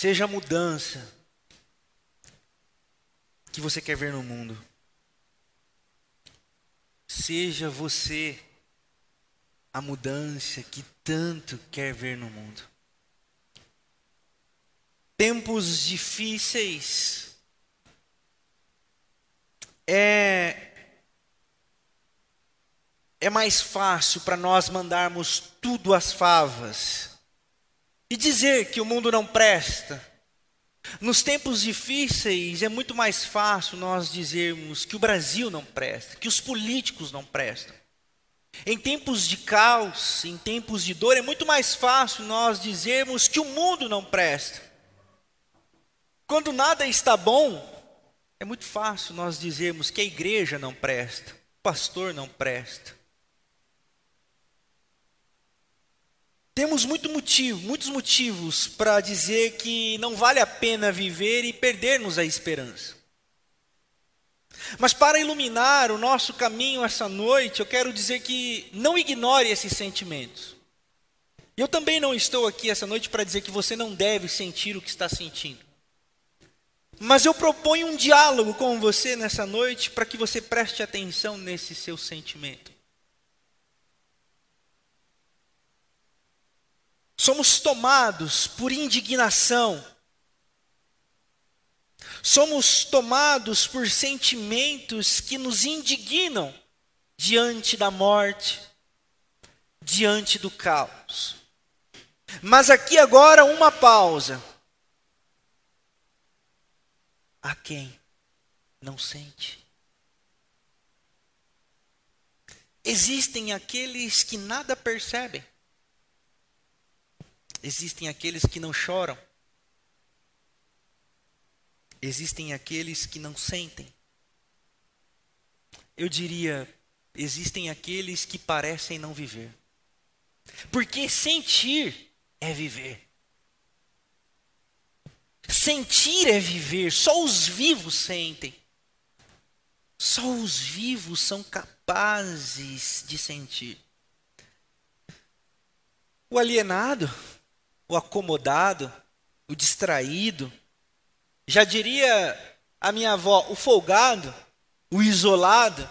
Seja a mudança que você quer ver no mundo. Seja você a mudança que tanto quer ver no mundo. Tempos difíceis é é mais fácil para nós mandarmos tudo às favas e dizer que o mundo não presta. Nos tempos difíceis é muito mais fácil nós dizermos que o Brasil não presta, que os políticos não prestam. Em tempos de caos, em tempos de dor, é muito mais fácil nós dizermos que o mundo não presta. Quando nada está bom, é muito fácil nós dizermos que a igreja não presta, o pastor não presta. Temos muito motivo, muitos motivos para dizer que não vale a pena viver e perdermos a esperança. Mas para iluminar o nosso caminho essa noite, eu quero dizer que não ignore esses sentimentos. Eu também não estou aqui essa noite para dizer que você não deve sentir o que está sentindo. Mas eu proponho um diálogo com você nessa noite para que você preste atenção nesse seu sentimento. Somos tomados por indignação. Somos tomados por sentimentos que nos indignam diante da morte, diante do caos. Mas aqui agora uma pausa. A quem não sente? Existem aqueles que nada percebem. Existem aqueles que não choram. Existem aqueles que não sentem. Eu diria, existem aqueles que parecem não viver. Porque sentir é viver. Sentir é viver, só os vivos sentem. Só os vivos são capazes de sentir. O alienado o acomodado, o distraído. Já diria a minha avó, o folgado, o isolado.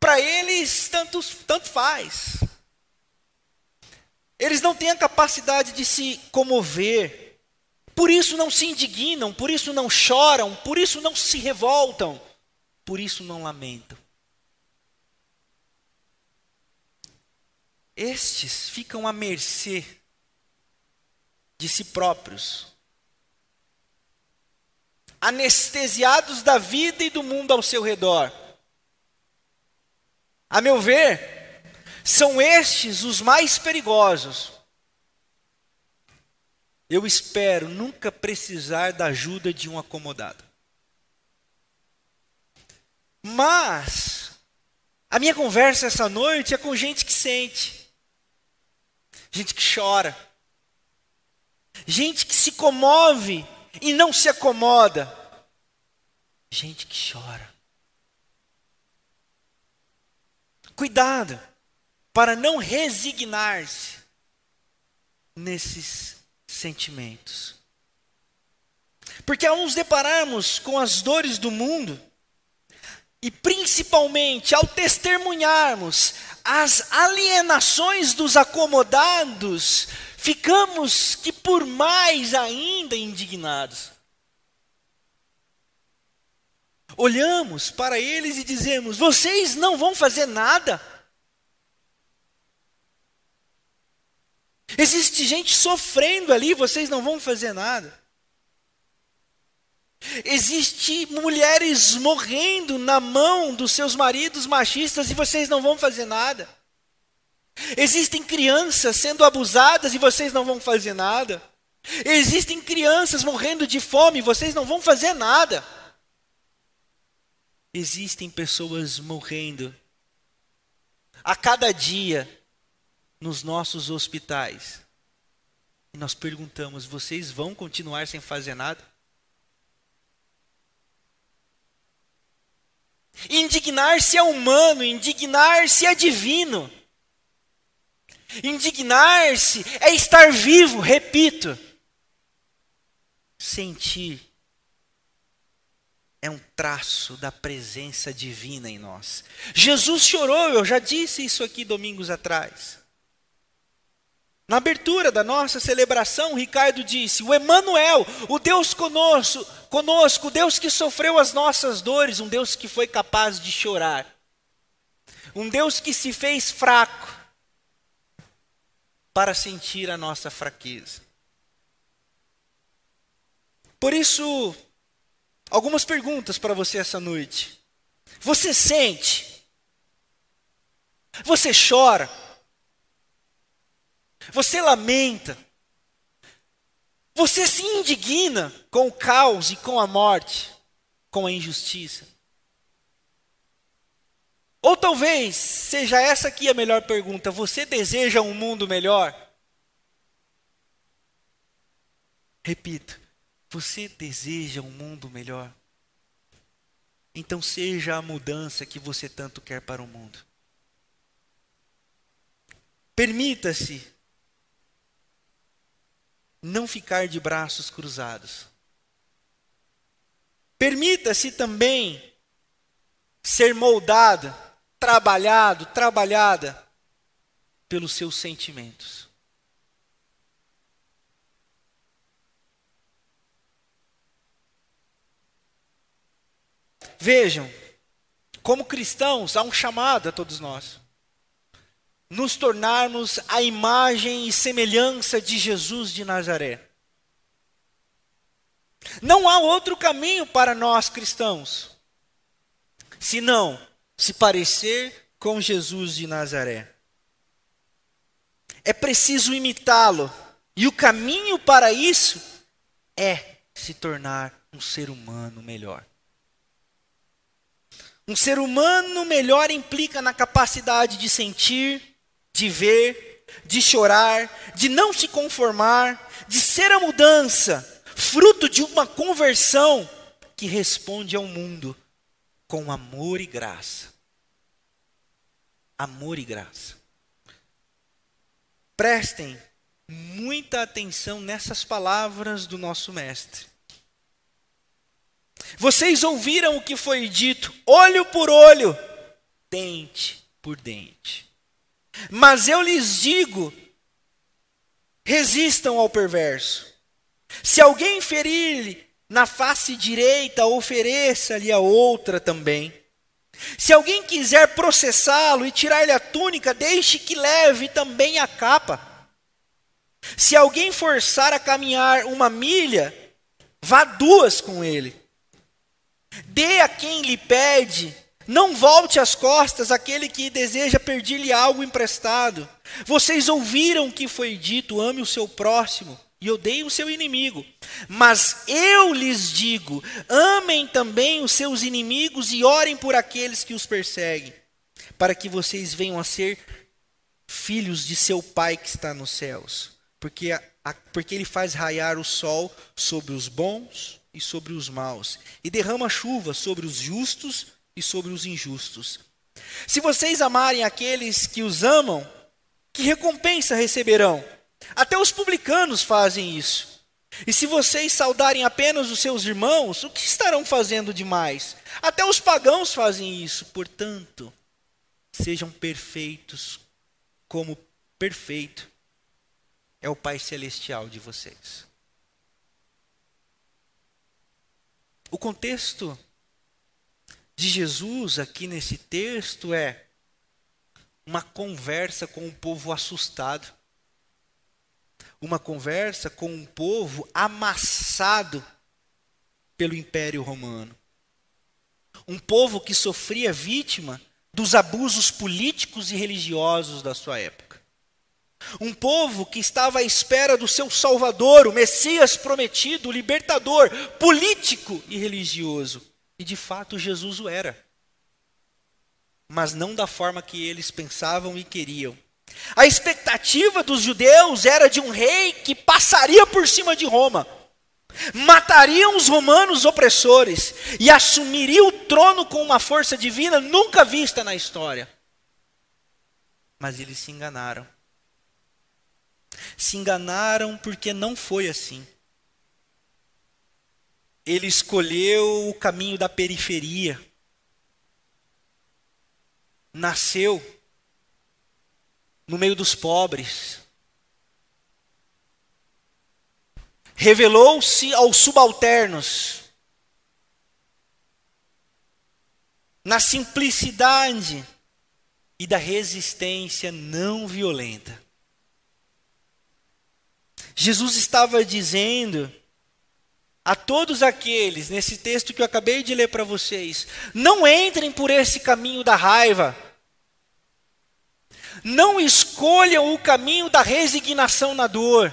Para eles, tanto, tanto faz. Eles não têm a capacidade de se comover. Por isso não se indignam, por isso não choram, por isso não se revoltam, por isso não lamentam. Estes ficam à mercê de si próprios, anestesiados da vida e do mundo ao seu redor. A meu ver, são estes os mais perigosos. Eu espero nunca precisar da ajuda de um acomodado. Mas, a minha conversa essa noite é com gente que sente, gente que chora, gente que se comove e não se acomoda, gente que chora. Cuidado para não resignar-se nesses sentimentos. Porque ao nos depararmos com as dores do mundo, e principalmente ao testemunharmos as alienações dos acomodados, ficamos que por mais ainda indignados. Olhamos para eles e dizemos: vocês não vão fazer nada? Existe gente sofrendo ali, vocês não vão fazer nada. Existe mulheres morrendo na mão dos seus maridos machistas e vocês não vão fazer nada. Existem crianças sendo abusadas e vocês não vão fazer nada. Existem crianças morrendo de fome e vocês não vão fazer nada. Existem pessoas morrendo a cada dia nos nossos hospitais. E nós perguntamos: vocês vão continuar sem fazer nada? Indignar-se é humano, indignar-se é divino. Indignar-se é estar vivo, repito. sentir é um traço da presença divina em nós. Jesus chorou, eu já disse isso aqui domingos atrás. Na abertura da nossa celebração, Ricardo disse: O Emanuel, o Deus conosco, conosco, o Deus que sofreu as nossas dores, um Deus que foi capaz de chorar. Um Deus que se fez fraco para sentir a nossa fraqueza. Por isso, algumas perguntas para você essa noite. Você sente? Você chora? Você lamenta? Você se indigna com o caos e com a morte, com a injustiça? Ou talvez seja essa aqui a melhor pergunta: você deseja um mundo melhor? Repito, você deseja um mundo melhor? Então seja a mudança que você tanto quer para o mundo. Permita-se não ficar de braços cruzados. Permita-se também ser moldado, trabalhado, trabalhada pelos seus sentimentos. Vejam, como cristãos, há um chamado a todos nós. Nos tornarmos a imagem e semelhança de Jesus de Nazaré. Não há outro caminho para nós cristãos, senão se parecer com Jesus de Nazaré. É preciso imitá-lo, e o caminho para isso é se tornar um ser humano melhor. Um ser humano melhor implica na capacidade de sentir, de ver, de chorar, de não se conformar, de ser a mudança, fruto de uma conversão que responde ao mundo com amor e graça. Amor e graça. Prestem muita atenção nessas palavras do nosso Mestre. Vocês ouviram o que foi dito, olho por olho, dente por dente. Mas eu lhes digo: resistam ao perverso. Se alguém ferir-lhe na face direita, ofereça-lhe a outra também. Se alguém quiser processá-lo e tirar-lhe a túnica, deixe que leve também a capa. Se alguém forçar a caminhar uma milha, vá duas com ele. Dê a quem lhe pede, não volte as costas àquele que deseja pedir-lhe algo emprestado. Vocês ouviram o que foi dito: ame o seu próximo e odeie o seu inimigo. Mas eu lhes digo: amem também os seus inimigos e orem por aqueles que os perseguem, para que vocês venham a ser filhos de seu Pai que está nos céus. Porque, a, a, porque ele faz raiar o sol sobre os bons e sobre os maus, e derrama chuva sobre os justos e sobre os injustos. Se vocês amarem aqueles que os amam, que recompensa receberão? Até os publicanos fazem isso. E se vocês saudarem apenas os seus irmãos, o que estarão fazendo demais? Até os pagãos fazem isso. Portanto, sejam perfeitos, como perfeito é o Pai Celestial de vocês. O contexto de Jesus aqui nesse texto é uma conversa com um povo assustado. Uma conversa com um povo amassado pelo Império Romano. Um povo que sofria vítima dos abusos políticos e religiosos da sua época. Um povo que estava à espera do seu Salvador, o Messias prometido, o libertador, político e religioso. E de fato Jesus o era. Mas não da forma que eles pensavam e queriam. A expectativa dos judeus era de um rei que passaria por cima de Roma, mataria os romanos opressores e assumiria o trono com uma força divina nunca vista na história. Mas eles se enganaram se enganaram porque não foi assim. ele escolheu o caminho da periferia. Nasceu no meio dos pobres. Revelou-se aos subalternos. Na simplicidade e da resistência não violenta. Jesus estava dizendo a todos aqueles, nesse texto que eu acabei de ler para vocês, não entrem por esse caminho da raiva. Não escolham o caminho da resignação na dor.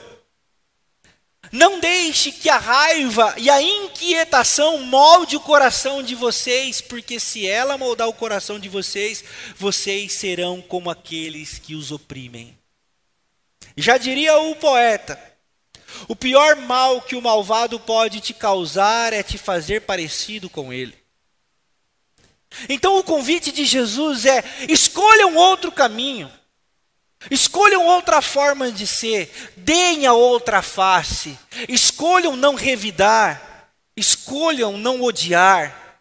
Não deixe que a raiva e a inquietação molde o coração de vocês, porque se ela moldar o coração de vocês, vocês serão como aqueles que os oprimem. Já diria o poeta: o pior mal que o malvado pode te causar é te fazer parecido com ele. Então o convite de Jesus é: escolham outro caminho, escolham outra forma de ser, deem a outra face, escolham não revidar, escolham não odiar,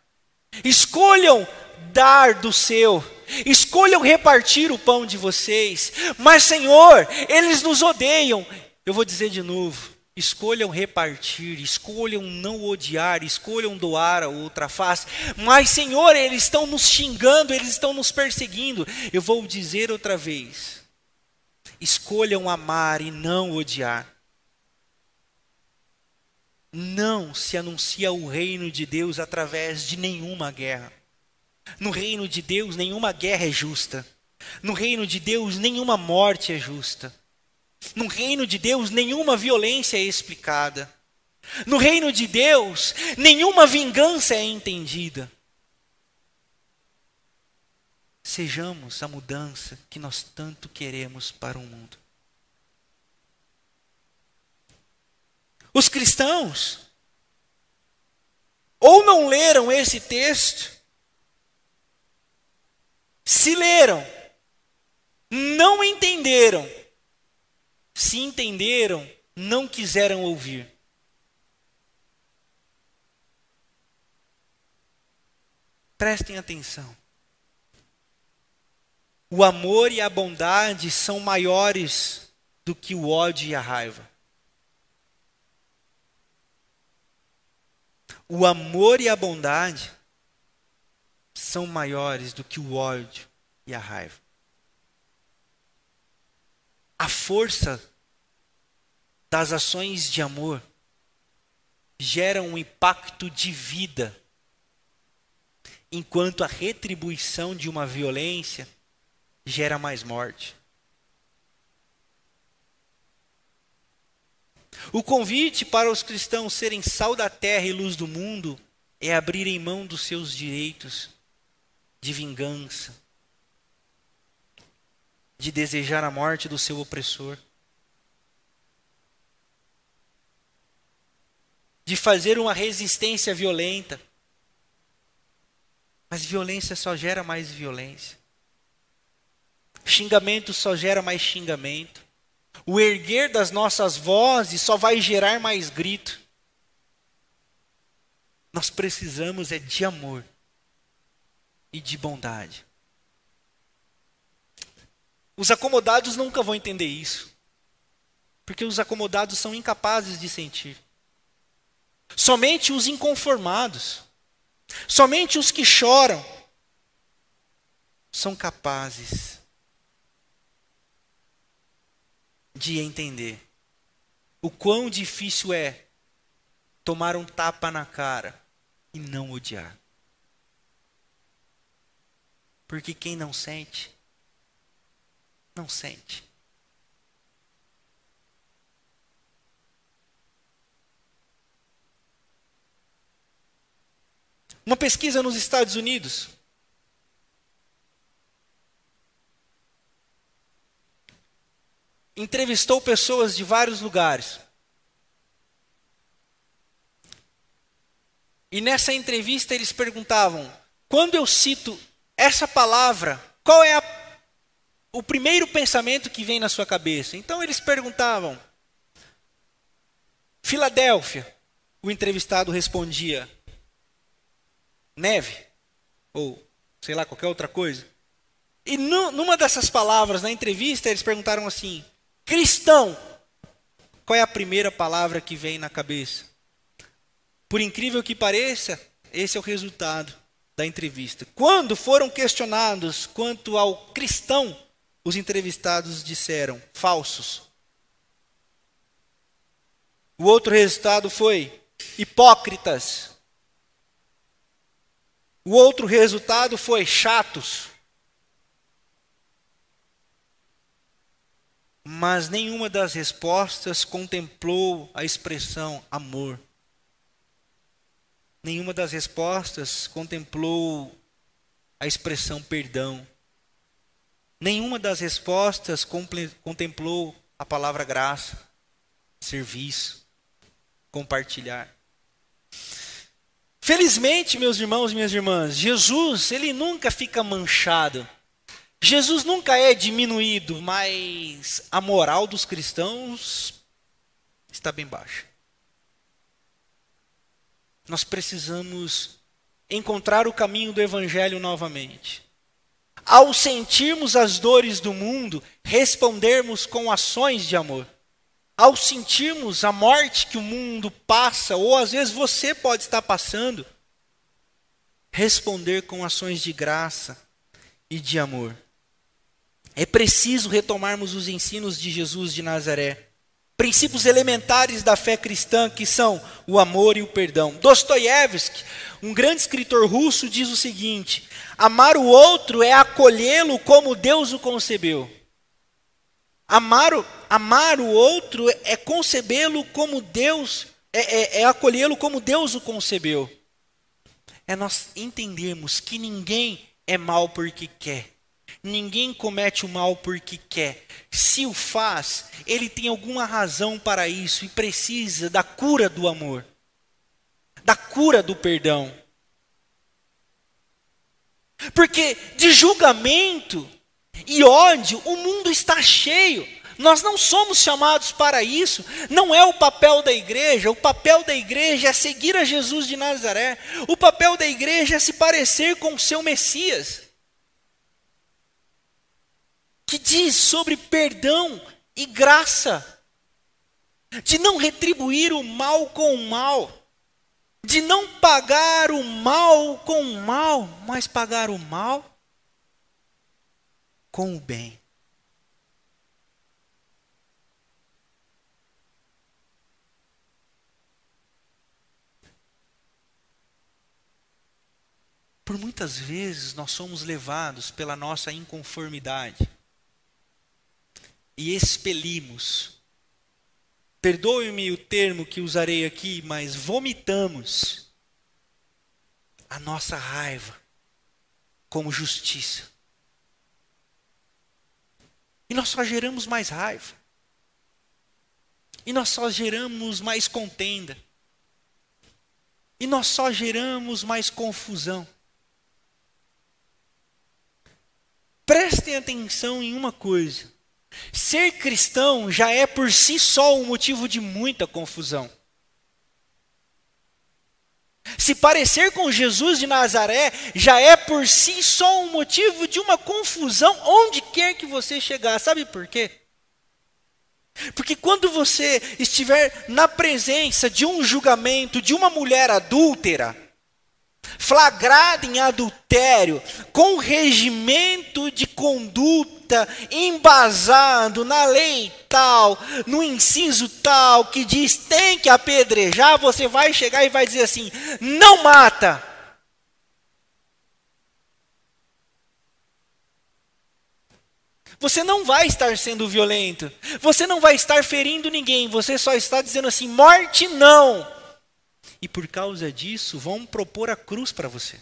escolham dar do seu, escolham repartir o pão de vocês. Mas, Senhor, eles nos odeiam, eu vou dizer de novo: escolham repartir, escolham não odiar, escolham doar a outra face. Mas, Senhor, eles estão nos xingando, eles estão nos perseguindo. Eu vou dizer outra vez: escolham amar e não odiar. Não se anuncia o reino de Deus através de nenhuma guerra. No reino de Deus, nenhuma guerra é justa. No reino de Deus, nenhuma morte é justa. No reino de Deus, nenhuma violência é explicada. No reino de Deus, nenhuma vingança é entendida. Sejamos a mudança que nós tanto queremos para o mundo. Os cristãos ou não leram esse texto, se leram, não entenderam se entenderam, não quiseram ouvir. Prestem atenção. O amor e a bondade são maiores do que o ódio e a raiva. O amor e a bondade são maiores do que o ódio e a raiva. A força das ações de amor geram um impacto de vida, enquanto a retribuição de uma violência gera mais morte. O convite para os cristãos serem sal da terra e luz do mundo é abrirem mão dos seus direitos de vingança, de desejar a morte do seu opressor. De fazer uma resistência violenta. Mas violência só gera mais violência. Xingamento só gera mais xingamento. O erguer das nossas vozes só vai gerar mais grito. Nós precisamos é de amor e de bondade. Os acomodados nunca vão entender isso. Porque os acomodados são incapazes de sentir. Somente os inconformados, somente os que choram, são capazes de entender o quão difícil é tomar um tapa na cara e não odiar. Porque quem não sente, não sente. Uma pesquisa nos Estados Unidos. Entrevistou pessoas de vários lugares. E nessa entrevista eles perguntavam: quando eu cito essa palavra, qual é a, o primeiro pensamento que vem na sua cabeça? Então eles perguntavam: Filadélfia, o entrevistado respondia? Neve? Ou sei lá, qualquer outra coisa? E no, numa dessas palavras, na entrevista, eles perguntaram assim: cristão, qual é a primeira palavra que vem na cabeça? Por incrível que pareça, esse é o resultado da entrevista. Quando foram questionados quanto ao cristão, os entrevistados disseram falsos. O outro resultado foi hipócritas. O outro resultado foi chatos. Mas nenhuma das respostas contemplou a expressão amor. Nenhuma das respostas contemplou a expressão perdão. Nenhuma das respostas contemplou a palavra graça, serviço, compartilhar. Felizmente, meus irmãos e minhas irmãs, Jesus, ele nunca fica manchado. Jesus nunca é diminuído, mas a moral dos cristãos está bem baixa. Nós precisamos encontrar o caminho do Evangelho novamente. Ao sentirmos as dores do mundo, respondermos com ações de amor. Ao sentirmos a morte que o mundo passa, ou às vezes você pode estar passando, responder com ações de graça e de amor. É preciso retomarmos os ensinos de Jesus de Nazaré. Princípios elementares da fé cristã que são o amor e o perdão. Dostoiévski, um grande escritor russo, diz o seguinte: amar o outro é acolhê-lo como Deus o concebeu. Amar, amar o outro é concebê-lo como Deus, é, é, é acolhê-lo como Deus o concebeu. É nós entendermos que ninguém é mal porque quer. Ninguém comete o mal porque quer. Se o faz, ele tem alguma razão para isso e precisa da cura do amor, da cura do perdão. Porque de julgamento e ódio o mundo está cheio. Nós não somos chamados para isso, não é o papel da igreja. O papel da igreja é seguir a Jesus de Nazaré. O papel da igreja é se parecer com o seu Messias que diz sobre perdão e graça, de não retribuir o mal com o mal, de não pagar o mal com o mal, mas pagar o mal com o bem. Por muitas vezes nós somos levados pela nossa inconformidade e expelimos. Perdoe-me o termo que usarei aqui, mas vomitamos a nossa raiva como justiça. E nós só geramos mais raiva. E nós só geramos mais contenda. E nós só geramos mais confusão. Prestem atenção em uma coisa. Ser cristão já é por si só um motivo de muita confusão. Se parecer com Jesus de Nazaré já é por si só um motivo de uma confusão onde quer que você chegar. Sabe por quê? Porque quando você estiver na presença de um julgamento de uma mulher adúltera, flagrada em adultério, com regimento de conduta embasado na lei tal, no inciso tal, que diz tem que apedrejar, você vai chegar e vai dizer assim: não mata. Você não vai estar sendo violento, você não vai estar ferindo ninguém, você só está dizendo assim: morte não e por causa disso vão propor a cruz para você.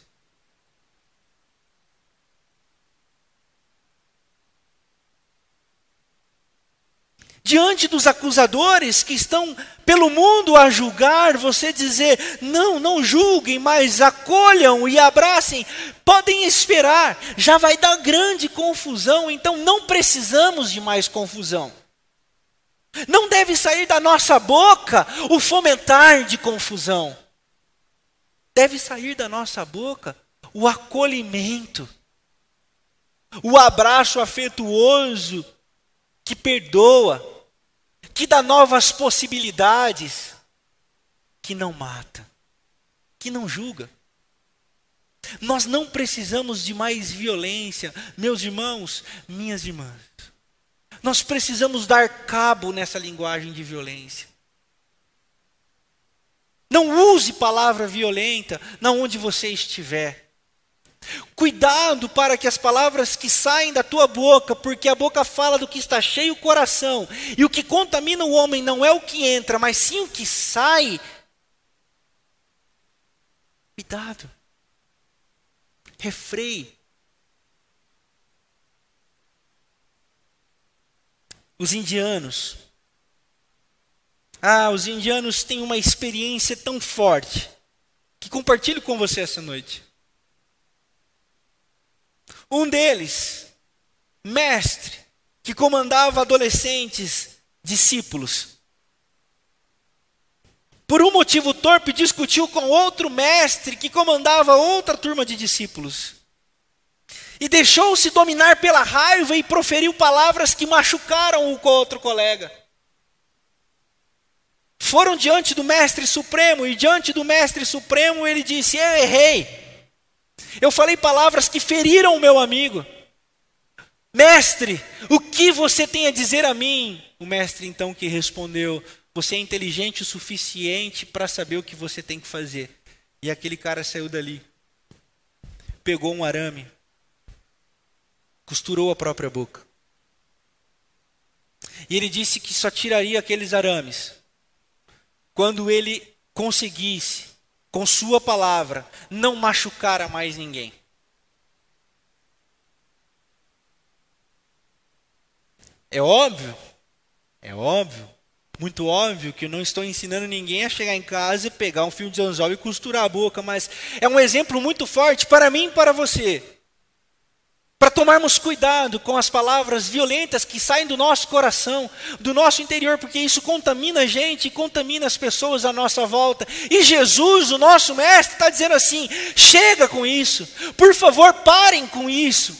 Diante dos acusadores que estão pelo mundo a julgar, você dizer: não, não julguem, mas acolham e abracem, podem esperar, já vai dar grande confusão, então não precisamos de mais confusão. Não deve sair da nossa boca o fomentar de confusão. Deve sair da nossa boca o acolhimento, o abraço afetuoso que perdoa, que dá novas possibilidades, que não mata, que não julga. Nós não precisamos de mais violência, meus irmãos, minhas irmãs. Nós precisamos dar cabo nessa linguagem de violência. Não use palavra violenta na onde você estiver. Cuidado para que as palavras que saem da tua boca, porque a boca fala do que está cheio o coração, e o que contamina o homem não é o que entra, mas sim o que sai. Cuidado. Refreie. Os indianos. Ah, os indianos têm uma experiência tão forte que compartilho com você essa noite. Um deles, mestre, que comandava adolescentes, discípulos. Por um motivo torpe, discutiu com outro mestre que comandava outra turma de discípulos. E deixou-se dominar pela raiva e proferiu palavras que machucaram o outro colega. Foram diante do Mestre Supremo, e diante do Mestre Supremo ele disse: Eu errei. Eu falei palavras que feriram o meu amigo. Mestre, o que você tem a dizer a mim? O mestre então que respondeu: Você é inteligente o suficiente para saber o que você tem que fazer. E aquele cara saiu dali, pegou um arame, costurou a própria boca. E ele disse que só tiraria aqueles arames quando ele conseguisse com Sua palavra, não machucar a mais ninguém. É óbvio, é óbvio, muito óbvio que eu não estou ensinando ninguém a chegar em casa e pegar um fio de anzol e costurar a boca, mas é um exemplo muito forte para mim e para você para tomarmos cuidado com as palavras violentas que saem do nosso coração, do nosso interior, porque isso contamina a gente e contamina as pessoas à nossa volta. E Jesus, o nosso Mestre, está dizendo assim: chega com isso, por favor, parem com isso.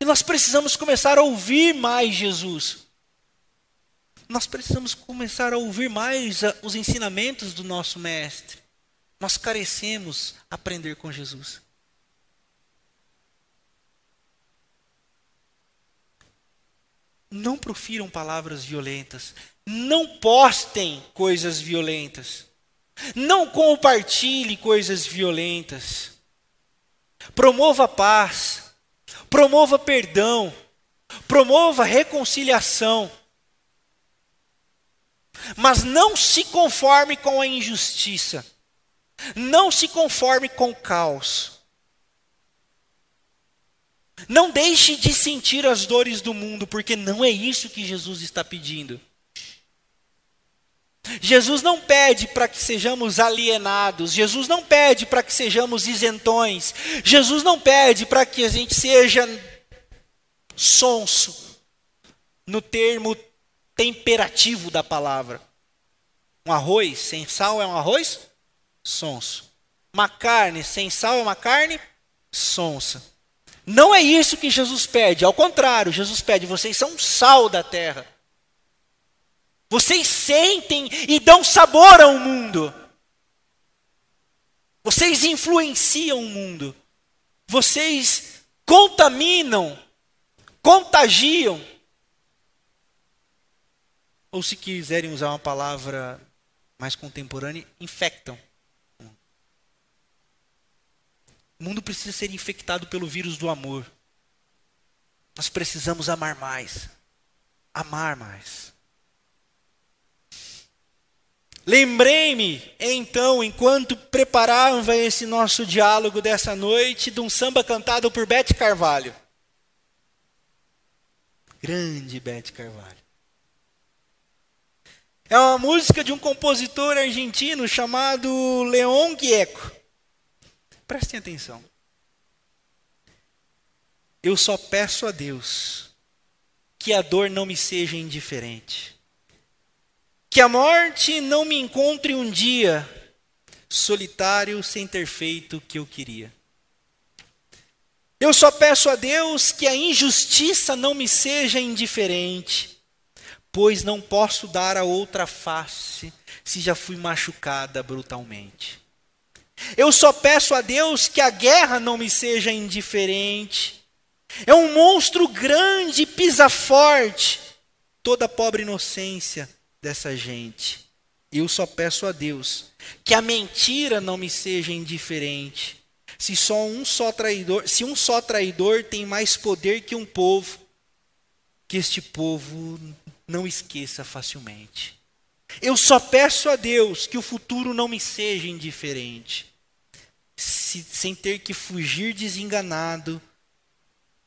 E nós precisamos começar a ouvir mais Jesus. Nós precisamos começar a ouvir mais os ensinamentos do nosso Mestre. Nós carecemos aprender com Jesus. Não profiram palavras violentas, não postem coisas violentas, não compartilhe coisas violentas. Promova paz, promova perdão, promova reconciliação. Mas não se conforme com a injustiça, não se conforme com o caos. Não deixe de sentir as dores do mundo, porque não é isso que Jesus está pedindo. Jesus não pede para que sejamos alienados, Jesus não pede para que sejamos isentões, Jesus não pede para que a gente seja sonso, no termo temperativo da palavra. Um arroz sem sal é um arroz sonso. Uma carne sem sal é uma carne sonsa. Não é isso que Jesus pede, ao contrário, Jesus pede: vocês são sal da terra. Vocês sentem e dão sabor ao mundo. Vocês influenciam o mundo. Vocês contaminam, contagiam. Ou se quiserem usar uma palavra mais contemporânea, infectam. O mundo precisa ser infectado pelo vírus do amor. Nós precisamos amar mais. Amar mais. Lembrei-me, então, enquanto preparava esse nosso diálogo dessa noite, de um samba cantado por Bete Carvalho. Grande Bete Carvalho. É uma música de um compositor argentino chamado Leon Gieco. Prestem atenção. Eu só peço a Deus que a dor não me seja indiferente. Que a morte não me encontre um dia solitário sem ter feito o que eu queria. Eu só peço a Deus que a injustiça não me seja indiferente, pois não posso dar a outra face se já fui machucada brutalmente. Eu só peço a Deus que a guerra não me seja indiferente. É um monstro grande, pisa forte, toda a pobre inocência dessa gente. Eu só peço a Deus que a mentira não me seja indiferente se só um só traidor, se um só traidor tem mais poder que um povo, que este povo não esqueça facilmente. Eu só peço a Deus que o futuro não me seja indiferente, se, sem ter que fugir desenganado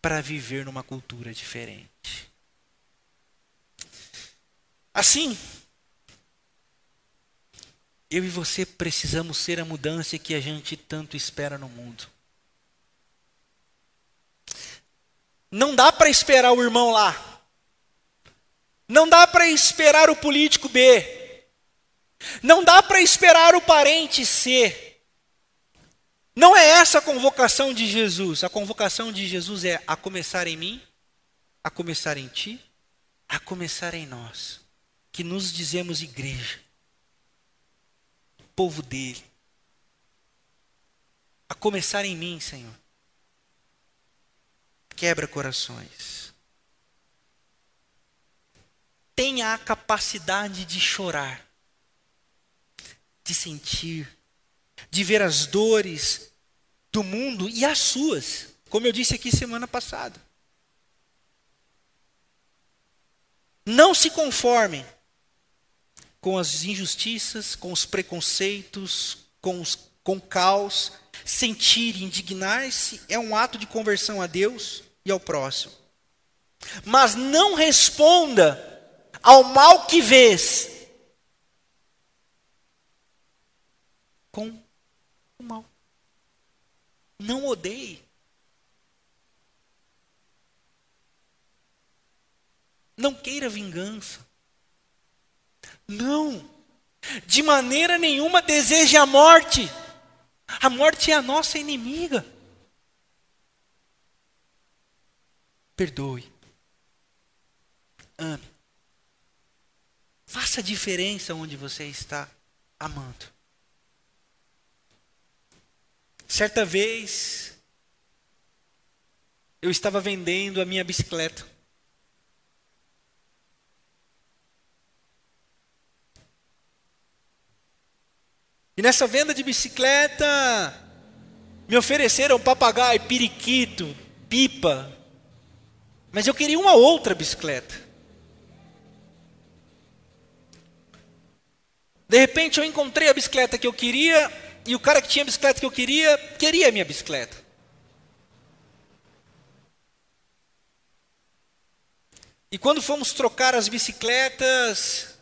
para viver numa cultura diferente. Assim, eu e você precisamos ser a mudança que a gente tanto espera no mundo. Não dá para esperar o irmão lá. Não dá para esperar o político B. Não dá para esperar o parente C. Não é essa a convocação de Jesus. A convocação de Jesus é a começar em mim, a começar em ti, a começar em nós, que nos dizemos igreja povo dele. A começar em mim, Senhor. Quebra corações. Tenha a capacidade de chorar, de sentir, de ver as dores do mundo e as suas, como eu disse aqui semana passada. Não se conformem com as injustiças, com os preconceitos, com, os, com o caos. Sentir, indignar-se é um ato de conversão a Deus e ao próximo. Mas não responda ao mal que vês com mal. Não odeie. Não queira vingança. Não. De maneira nenhuma deseje a morte. A morte é a nossa inimiga. Perdoe. Ame. Faça diferença onde você está amando. Certa vez, eu estava vendendo a minha bicicleta. E nessa venda de bicicleta, me ofereceram papagaio, periquito, pipa. Mas eu queria uma outra bicicleta. De repente eu encontrei a bicicleta que eu queria e o cara que tinha a bicicleta que eu queria, queria a minha bicicleta. E quando fomos trocar as bicicletas,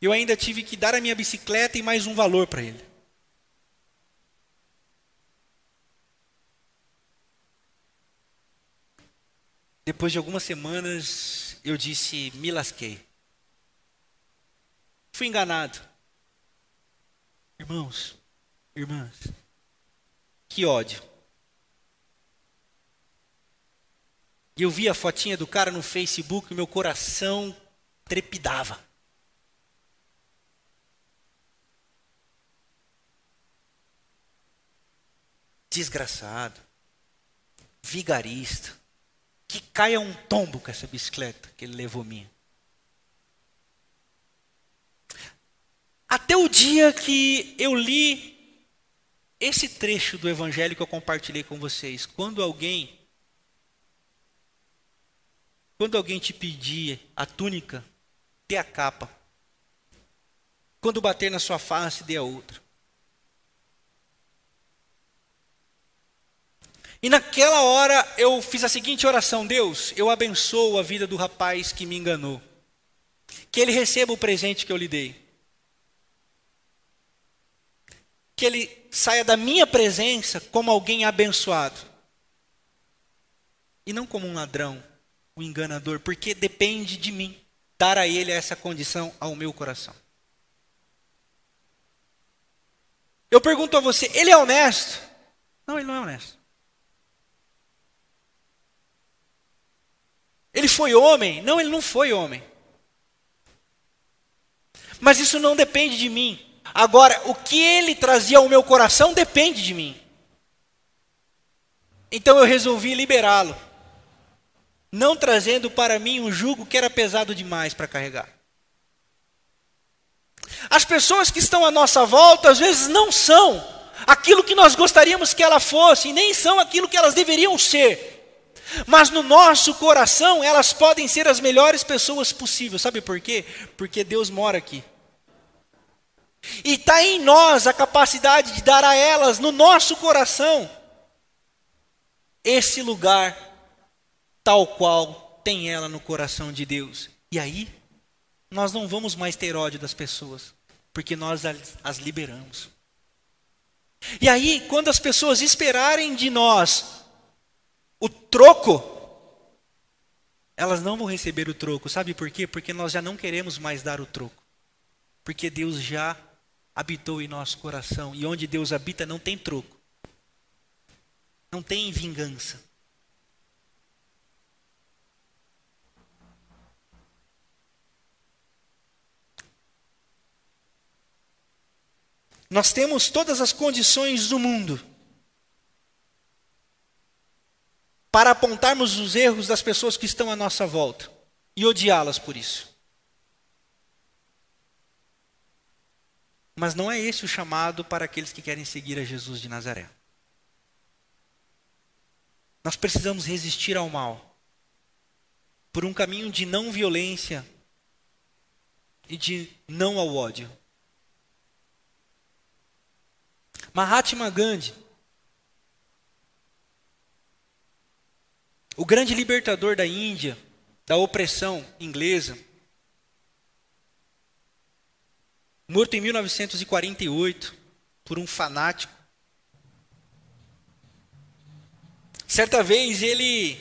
eu ainda tive que dar a minha bicicleta e mais um valor para ele. Depois de algumas semanas, eu disse: me lasquei. Fui enganado. Irmãos, irmãs, que ódio. E eu vi a fotinha do cara no Facebook e meu coração trepidava. desgraçado, vigarista, que caia um tombo com essa bicicleta que ele levou minha. Até o dia que eu li esse trecho do evangelho que eu compartilhei com vocês, quando alguém quando alguém te pedir a túnica, dê a capa. Quando bater na sua face, dê a outra. E naquela hora eu fiz a seguinte oração: Deus, eu abençoo a vida do rapaz que me enganou. Que ele receba o presente que eu lhe dei. Que ele saia da minha presença como alguém abençoado. E não como um ladrão, um enganador, porque depende de mim. dar a ele essa condição ao meu coração. Eu pergunto a você, ele é honesto? Não, ele não é honesto. Ele foi homem? Não, ele não foi homem. Mas isso não depende de mim. Agora, o que ele trazia ao meu coração depende de mim. Então eu resolvi liberá-lo, não trazendo para mim um jugo que era pesado demais para carregar. As pessoas que estão à nossa volta, às vezes, não são aquilo que nós gostaríamos que elas fossem, nem são aquilo que elas deveriam ser. Mas no nosso coração, elas podem ser as melhores pessoas possíveis. Sabe por quê? Porque Deus mora aqui. E está em nós a capacidade de dar a elas, no nosso coração, esse lugar tal qual tem ela no coração de Deus. E aí, nós não vamos mais ter ódio das pessoas, porque nós as liberamos. E aí, quando as pessoas esperarem de nós o troco, elas não vão receber o troco. Sabe por quê? Porque nós já não queremos mais dar o troco. Porque Deus já habitou em nosso coração. E onde Deus habita não tem troco. Não tem vingança. Nós temos todas as condições do mundo para apontarmos os erros das pessoas que estão à nossa volta e odiá-las por isso. Mas não é esse o chamado para aqueles que querem seguir a Jesus de Nazaré. Nós precisamos resistir ao mal por um caminho de não violência e de não ao ódio. Mahatma Gandhi, o grande libertador da Índia, da opressão inglesa, morto em 1948 por um fanático. Certa vez ele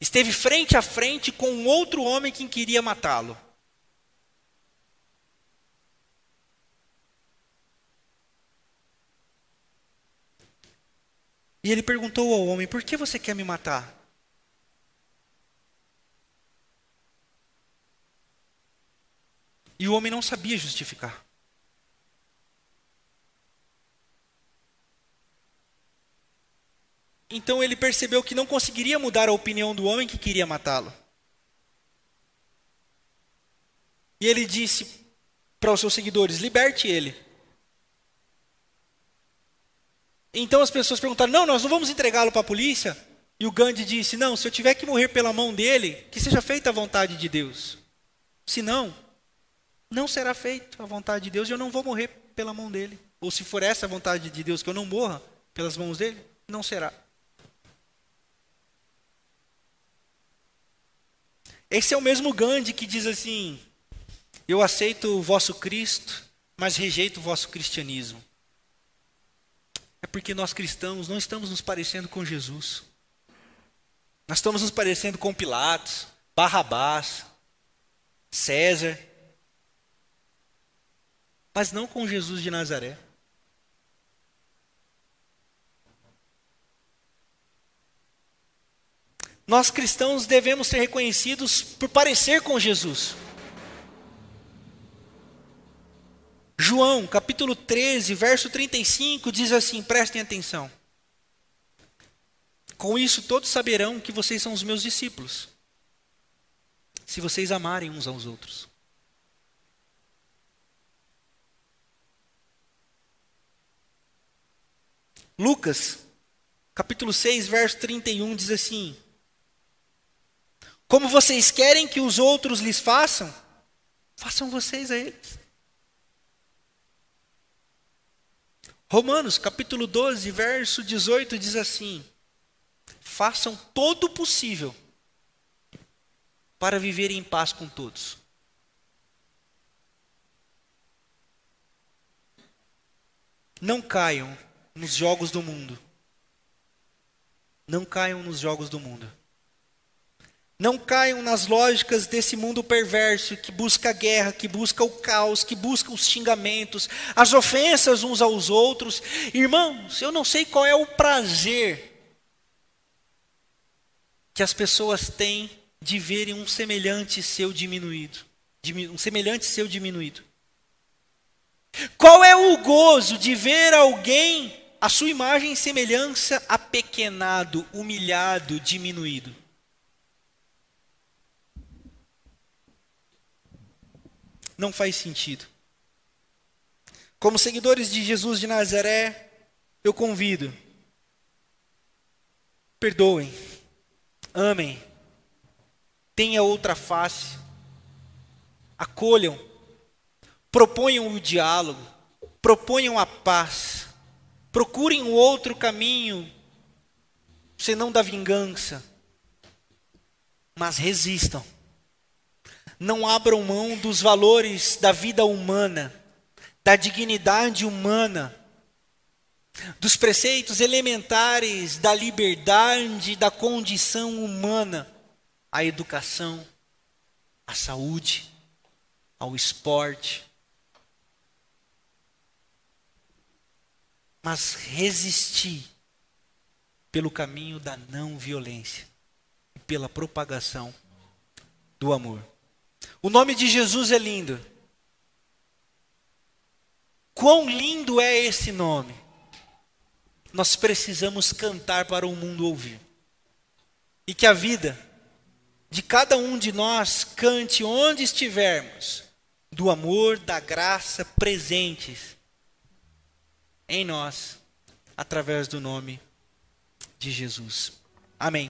esteve frente a frente com um outro homem que queria matá-lo. E ele perguntou ao homem: Por que você quer me matar? E o homem não sabia justificar. Então ele percebeu que não conseguiria mudar a opinião do homem que queria matá-lo. E ele disse para os seus seguidores: liberte ele. Então as pessoas perguntaram: não, nós não vamos entregá-lo para a polícia. E o Gandhi disse: não, se eu tiver que morrer pela mão dele, que seja feita a vontade de Deus. Se não, não será feita a vontade de Deus e eu não vou morrer pela mão dele. Ou se for essa a vontade de Deus que eu não morra pelas mãos dele, não será. Esse é o mesmo Gandhi que diz assim: Eu aceito o vosso Cristo, mas rejeito o vosso cristianismo. É porque nós cristãos não estamos nos parecendo com Jesus. Nós estamos nos parecendo com Pilatos, Barrabás, César, mas não com Jesus de Nazaré. Nós cristãos devemos ser reconhecidos por parecer com Jesus. João, capítulo 13, verso 35, diz assim: prestem atenção. Com isso todos saberão que vocês são os meus discípulos, se vocês amarem uns aos outros. Lucas, capítulo 6, verso 31 diz assim: Como vocês querem que os outros lhes façam, façam vocês a eles. Romanos, capítulo 12, verso 18 diz assim: Façam todo o possível para viver em paz com todos. Não caiam nos jogos do mundo. Não caiam nos jogos do mundo. Não caiam nas lógicas desse mundo perverso que busca a guerra, que busca o caos, que busca os xingamentos, as ofensas uns aos outros. Irmãos, eu não sei qual é o prazer que as pessoas têm de verem um semelhante seu diminuído, um semelhante seu diminuído. Qual é o gozo de ver alguém, a sua imagem e semelhança, apequenado, humilhado, diminuído? não faz sentido. Como seguidores de Jesus de Nazaré, eu convido. Perdoem, amem, tenha outra face, acolham, proponham o diálogo, proponham a paz, procurem um outro caminho, senão da vingança, mas resistam não abram mão dos valores da vida humana, da dignidade humana, dos preceitos elementares da liberdade, da condição humana, a educação, a saúde, ao esporte. Mas resistir pelo caminho da não violência e pela propagação do amor. O nome de Jesus é lindo. Quão lindo é esse nome? Nós precisamos cantar para o mundo ouvir. E que a vida de cada um de nós cante onde estivermos, do amor, da graça presentes em nós, através do nome de Jesus. Amém.